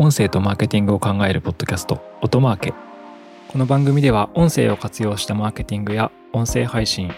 音声とマーケティングを考えるポッドキャスト音マーケこの番組では音声を活用したマーケティングや音声配信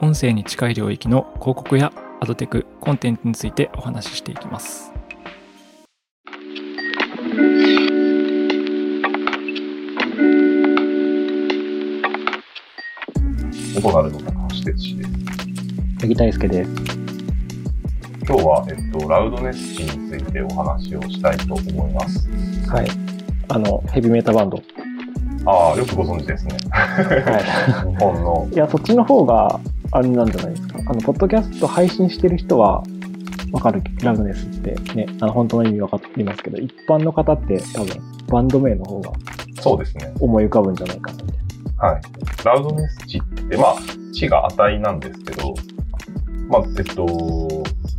音声に近い領域の広告やアドテクコンテンツについてお話ししていきます音なるの高橋哲司です。八木大輔です。今日は、えっと、ラウドネス値についてお話をしたいと思います。はい。あの、ヘビメータバンド。ああ、よくご存知ですね。は日本のい。いや、そっちの方が、あれなんじゃないですか。あの、ポッドキャスト配信してる人は、わかる、ラウドネスってね、あの、本当の意味わかりますけど、一般の方って多分、バンド名の方がそうですね。思い浮かぶんじゃないかなみたいはい。ラウドネス値って、まあ、値が値なんですけど、まあ、えっと、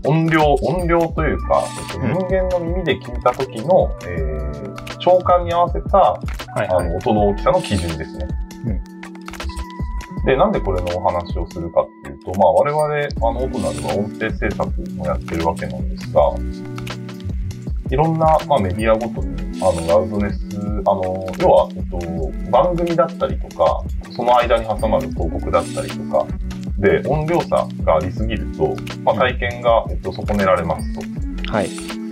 音量、音量というか、人間の耳で聞いた時の、えー、聴感に合わせた、な。はいあの、音の大きさの基準ですね。で、なんでこれのお話をするかっていうと、まあ我々、あの、音などは音声制作もやってるわけなんですが、いろんな、まあ、メディアごとに、あの、ラウドネス、あの、要は、えっと、番組だったりとか、その間に挟まる広告だったりとか、で、音量差がありすぎると、まあ、体験が、えっと、損ねられますと。はい。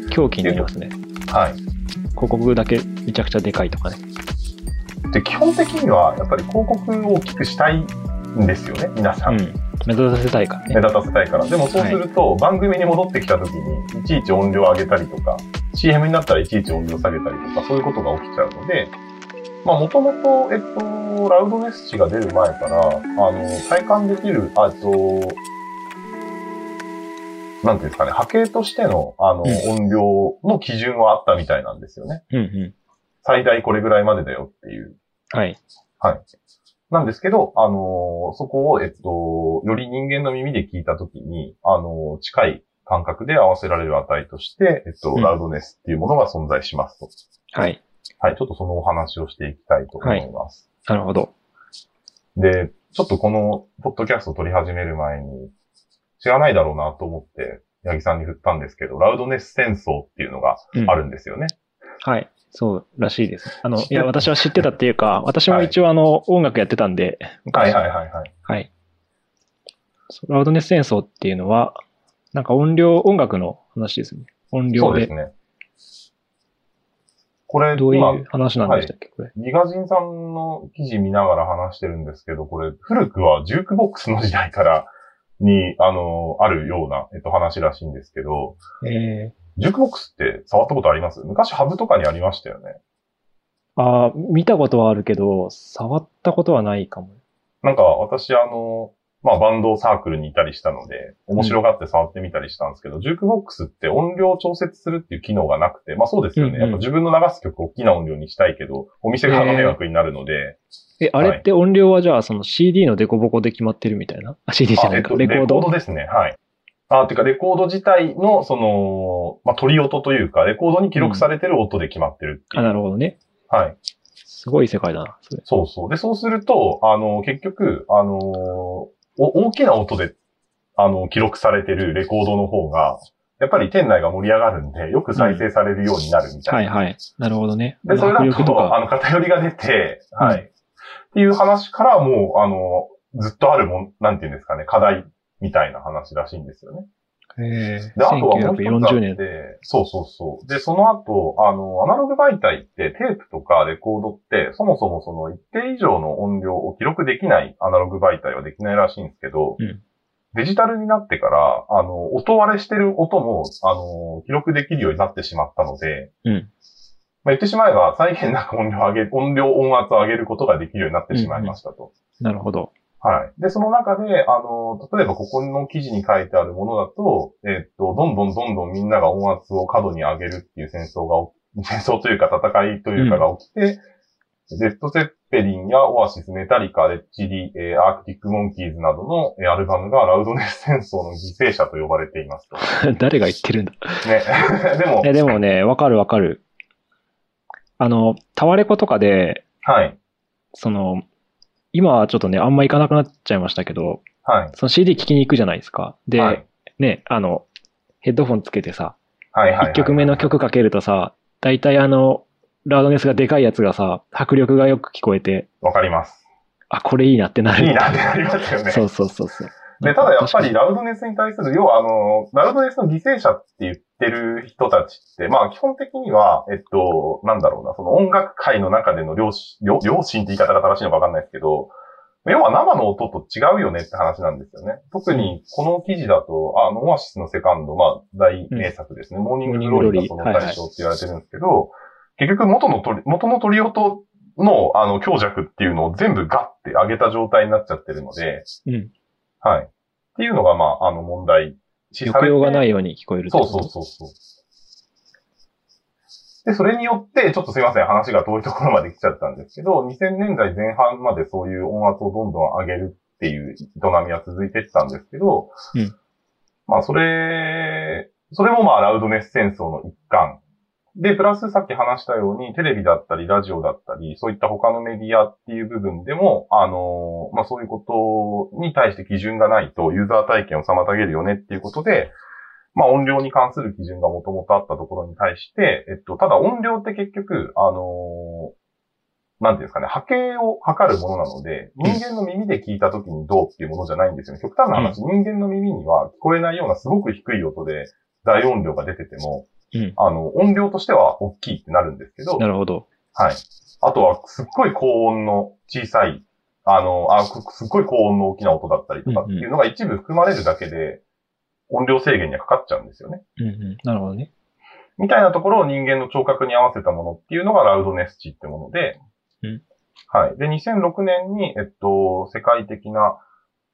狂気になりますね。はい。広告だけめちゃくちゃでかいとかね。で、基本的には、やっぱり広告を大きくしたいんですよね、皆さん。うん。目立たせたいからね目。立たせたいから。でもそうすると、番組に戻ってきた時に、いちいち音量上げたりとか、CM になったらいちいち音量下げたりとか、そういうことが起きちゃうので、まあ、もともと、えっと、ラウドネス値が出る前から、あの、体感できる、あ、えっと、なんていうんですかね、波形としての、あの、うん音量の基準はあったみたいなんですよね。うんう最大これぐらいまでだよっていう。ん。はい。はい。なんですけど、あのーそこを、えっと、より人間の耳で聞いたときに、あのー近い感覚で合わせられる値として、えっと、うんラウドネスっていうものが存在しますと。はい。はい、ちょっとそのお話をしていきたいと思います。なるほど。で、ちょっとこの、ポッドキャストを撮り始める前に、知らないだろうなと思って、八木さんに振ったんですけど、ラウドネス戦争っていうのがうんあるんですよね。はい。そうらしいです。あの、いや、私は知ってたっていうか、私も一応あの、音楽やってたんで、はいはいはいはい。はい。そうラウドネス戦争っていうのは、なんか音量、音楽の話ですね。音そ量で。うですね。これ、どういう話なんでしたっけ、これ。ギガジンさんの記事見ながら話してるんですけど、これ、古くはジュークボックスの時代からに、あの、あるような、えっと、話らしいんですけど、えジュークボックスって触ったことあります？昔ハブとかにありましたよね。ー、あー見たことはあるけど、触ったことはないかも。なんか、私、あの、まあ、バンドサークルにいたりしたので、面白がって触ってみたりしたんですけど、ジュークボックスって音量を調節するっていう機能がなくて、まあそうですよね。うんうんやっぱ自分の流す曲を大きな音量にしたいけど、お店側の迷惑になるので、え、あれって音量はじゃあ、その CD のデコボコで決まってるみたいな？あ、CD じゃあえっとないか、レコードですね。はい。あ、てか、レコード自体の、その、まあ、取り音というか、レコードに記録されてる音で決まってるっていあ、う。なるほどね。はい。すごい世界だな、それ。そうそう。で、そうすると、あの、結局、あのお大きな音で、あの、記録されてるレコードの方が、やっぱり店内が盛り上がるんで、よく再生されるようになるみたな。はいいはい。なるほどね。で、それだとと、あか。の、偏りが出て、はい。うんっていう話からもう、あの、ずっとあるもん、なんていうんですかね、課題みたいな話らしいんですよね。えで、あとはもう一つあ1940っ年。て、そうそうそう。で、その後、あの、アナログ媒体ってテープとかレコードって、そもそもその一定以上の音量を記録できないアナログ媒体はできないらしいんですけど、うんデジタルになってから、あの、音割れしてる音も、あの、記録できるようになってしまったので、うん。まあ、言ってしまえば、再現なく音量を上げ、音量音圧を上げることができるようになってしまいましたと。なるほど。はい。で、その中で、あの、例えばここの記事に書いてあるものだと、えっと、どんどんどんどんみんなが音圧を過度に上げるっていう戦争が 戦争というか戦いというかが起きて、レッド・ゼッペリンやオアシス、メタリカ、レッチリ、えーアークティック・モンキーズなどの、えーアルバムがラウドネス戦争の犠牲者と呼ばれていますと。誰が言ってるんだ。ね。でも、え、でもね、わかるわかる。あの、タワレコとかで、はい。その、今はちょっとね、あんま行かなくなっちゃいましたけど、はい。その CD 聴きに行くじゃないですか。で、はいね、あの、ヘッドフォンつけてさ、はいはいはい。1曲目の曲かけるとさ、大体あの、ラウドネスがでかいやつがさ、迫力がよく聞こえて、わかります。あ、これいいなってなる。いいなってなりますよね。そうそうそうそう。で、ただやっぱり確ラウドネスに対する、要はあの、ラウドネスの犠牲者って言ってる人たちって、まあ基本的には、えっと、なんだろうな、その音楽界の中での良心、良良心って言い方が正しいのかわかんないですけど、要は生の音と違うよねって話なんですよね。特にこの記事だと、あの、オアシスのセカンド、まあ大名作ですね。モーニンググローリーがその対象って言われてるんですけど、結局元の録り、元の録り音のあの強弱っていうのを全部ガッて上げた状態になっちゃってるので、うん。はい。っていうのが、まあ、あの問題。抑揚がないように聞こえるそうそうそうそう。で、それによって、ちょっとすいません、話が遠いところまで来ちゃったんですけど、2000年代前半までそういう音圧をどんどん上げるっていう営みは続いていったんですけど、うんまあ、それ、それもまあ、ラウドネス戦争の一環。で、プラスさっき話したように、テレビだったり、ラジオだったり、そういった他のメディアっていう部分でも、あのまあ、そういうことに対して基準がないと、ユーザー体験を妨げるよねっていうことで、まあ、音量に関する基準がもともとあったところに対して、えっと、ただ音量って結局、あのなんていうんですかね、波形を測るものなので、人間の耳で聞いた時にどうっていうものじゃないんですよね。極端な話、人間の耳には聞こえないようなすごく低い音で大音量が出てても、うんあの、音量としては大きいってなるんですけど、なるほど。はい。あとは、すっごい高音の小さい、あの、あ、すすっごい高音の大きな音だったりとかっていうのが一部含まれるだけで、音量制限にはかかっちゃうんですよね。うんうん。なるほどね。みたいなところを人間の聴覚に合わせたものっていうのがラウドネス値ってもので、うんはい。で、2006年に、えっと、世界的な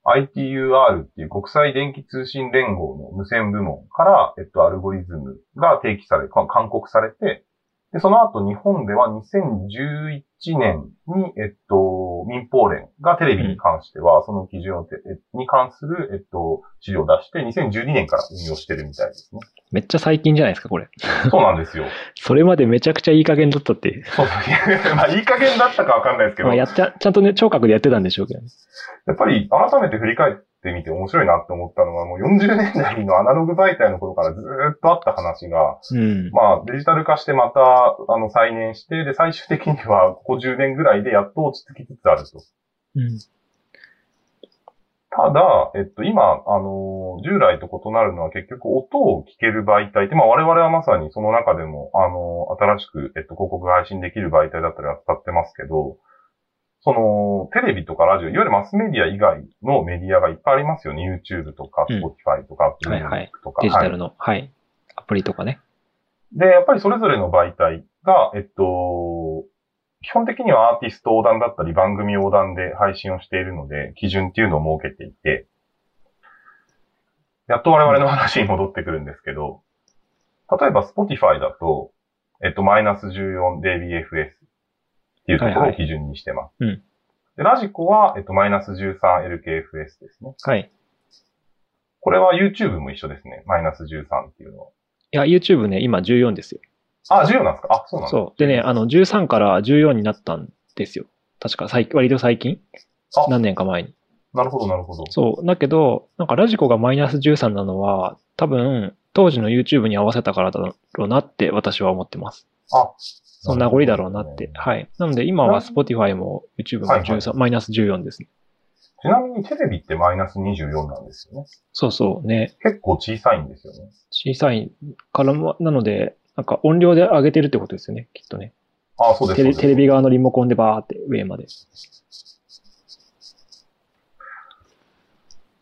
ITUR っていう国際電気通信連合の無線部門から、えっと、アルゴリズムが提起され、勧告されて、で、その後日本では2011年に、えっと、民放連がテレビに関しては、その基準をて、えに関する、えっと、資料を出して、2012年から運用してるみたいですね。めっちゃ最近じゃないですか、これ。そうなんですよ。それまでめちゃくちゃいい加減だったって。そうまあ、いい加減だったかわかんないですけど、まあ、やっちゃ、ちゃんとね、聴覚でやってたんでしょうけどね。やっぱり改めて振り返ってみて面白いなって思ったのは、もう40年代のアナログ媒体の頃からずーっとあった話が、うん。まあデジタル化してまた、あの、再燃して、で、最終的にはここ10年ぐらいでやっと落ち着きつつあると。うん。ただ、えっと、今、あの、従来と異なるのは結局音を聞ける媒体って、まあ我々はまさにその中でも、あの、新しく、えっと、広告が配信できる媒体だったり扱ってますけど、その、テレビとかラジオ、いわゆるマスメディア以外のメディアがいっぱいありますよね。YouTube とか、うん Spotify とか、Apple はいはいとか。はいデジタルの、はい。アプリとかね。で、やっぱりそれぞれの媒体が、えっと、基本的にはアーティスト横断だったり番組横断で配信をしているので、基準っていうのを設けていて、やっと我々の話に戻ってくるんですけど、例えば Spotify だと、えっと、マイナス 14dBFS っていうところを基準にしてます。はいはいうんで、ラジコは、えっと、マイナス 13LKFS ですね。はい。これは YouTube も一緒ですね。マイナス13っていうのは。いや、YouTube ね、今14ですよ。あ、14なんですか？あ、そうなんだ。そう。でね、あの、13から14になったんですよ。確か、最割と最近？あ何年か前に。なるほど、なるほど。そう。だけど、なんかラジコがマイナス13なのは、多分、当時の YouTube に合わせたからだろうなって私は思ってます。あ、その名残だろうなって。はい。なので今は Spotify も YouTube もはいはい13、マイナス14ですね。ちなみにテレビってマイナス24なんですよね。そうそうね。結構小さいんですよね。小さいからも、なので、なんか音量で上げてるってことですよね、きっとね。あ、そうです。テレそうですテレビ側のリモコンでバーって上まで。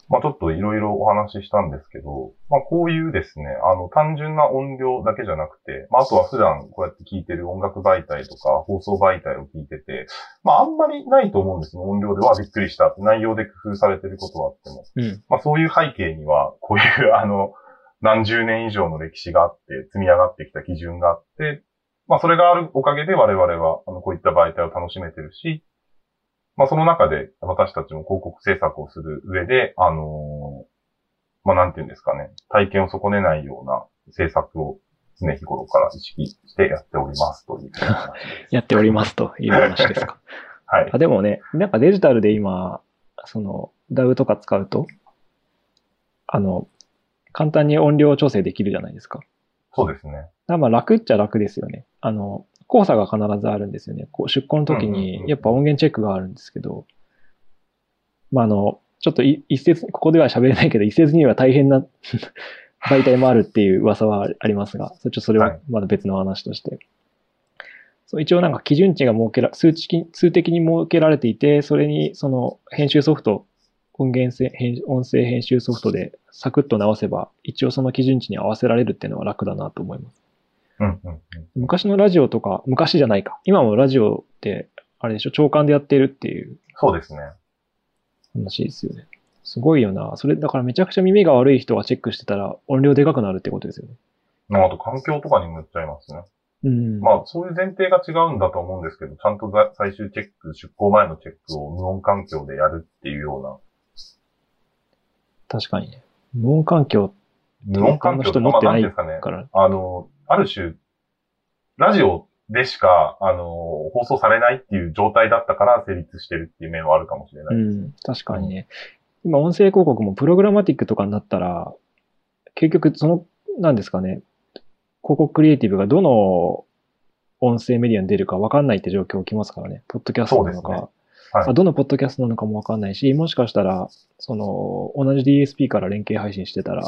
まあちょっといろいろお話ししたんですけど、まあこういうですね、あの単純な音量だけじゃなくて、まああとは普段こうやって聞いてる音楽媒体とか放送媒体を聞いてて、まああんまりないと思うんですね。音量ではびっくりしたって内容で工夫されてることはあっても。うん。まあそういう背景には、こういうあの、何十年以上の歴史があって、積み上がってきた基準があって、まあそれがあるおかげで我々は、あの、こういった媒体を楽しめてるし、まあその中で私たちも広告制作をする上で、あのーまあなんていうんですかね、体験を損ねないような制作を常日頃から意識してやっておりますという。やっておりますという話ですか。はいあ。でもね、なんかデジタルで今、その DAW とか使うと、あの、簡単に音量調整できるじゃないですか。そうですね。らまあ楽っちゃ楽ですよね。あの、交差が必ずあるんですよね。こう出向の時にやっぱ音源チェックがあるんですけど、まああの、ちょっとい一説、ここでは喋れないけど、一説には大変な 媒体もあるっていう噂はありますが、それちょっとそれははいまだ別の話として。そう一応なんか基準値が設けら、数値的数的に設けられていて、それにその編集ソフト、音源せ編音声編集ソフトでサクッと直せば、一応その基準値に合わせられるっていうのは楽だなと思います。うんうんうん。昔のラジオとか、昔じゃないか。今もラジオって、あれでしょ、長官でやってるっていうそうですね。話ですよね。すごいよな。それ、だからめちゃくちゃ耳が悪い人がチェックしてたら音量でかくなるってことですよね。まあ、あと環境とかにもよっちゃいますね。うん。まあ、そういう前提が違うんだと思うんですけど、ちゃんとざ最終チェック、出航前のチェックを無音環境でやるっていうような、確かにね。無音環境無音環境他の人持ってないまあんていうんですかね。から。あの、ある種、ラジオでしか、あの、放送されないっていう状態だったから成立してるっていう面はあるかもしれない。うん。確かにね。今音声広告もプログラマティックとかになったら、結局その、なんですかね、広告クリエイティブがどの音声メディアに出るか分かんないって状況起きますからね。ポッドキャストなのか、はいあどのポッドキャストなのかも分かんないし、もしかしたら、その、同じ DSP から連携配信してたら、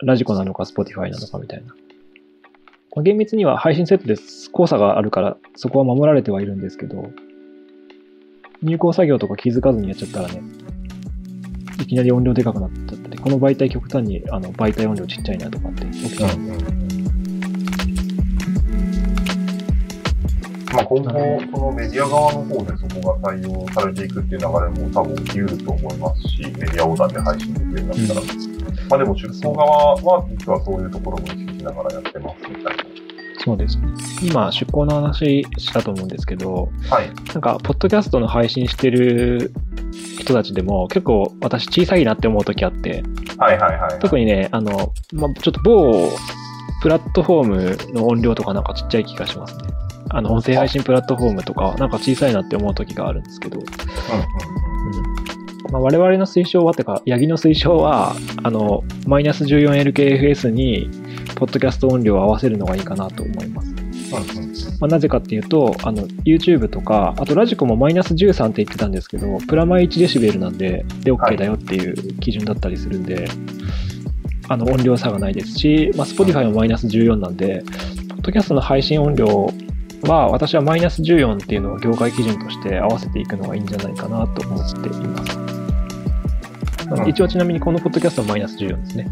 ラジコなのか Spotify なのかみたいな。まあ厳密には配信セットで交差があるから、そこは守られてはいるんですけど、入稿作業とか気づかずにやっちゃったらね、いきなり音量でかくなっちゃったり、この媒体極端にあの媒体音量ちっちゃいなとかって起きちゃうんで、まあ、今後、そのメディア側の方でそこが採用されていくっていう流れも多分起きうると思いますし、メディア横断で配信できるようになったら。まあでも出向側は実はそういうところも意識しながらやってますみたいな。そうですね。今、出向の話したと思うんですけど、はい。なんか、ポッドキャストの配信してる人たちでも結構私小さいなって思う時あって、はいはいはい、はい。特にね、あの、まあ、ちょっと某プラットフォームの音量とかなんかちっちゃい気がしますね。あの、音声配信プラットフォームとか、なんか小さいなって思う時があるんですけど、うんうんまあ、我々の推奨は、てか、ヤギの推奨は、あの、マイナス 14LKFS に、ポッドキャスト音量を合わせるのがいいかなと思います。うん。うんうんまあ、なぜかっていうと、あの、YouTube とか、あとラジコもマイナス13って言ってたんですけど、プラマイ1デシベルなんで、で、OK だよっていう基準だったりするんで、あの、音量差がないですし、まあ、Spotify もマイナス14なんで、ポッドキャストの配信音量は、私はマイナス14っていうのを業界基準として合わせていくのがいいんじゃないかなと思っています。うん一応ちなみにこのポッドキャストはマイナス14ですね。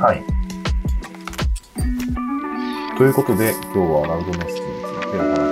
はい。ということで、今日はラウドネスについてお話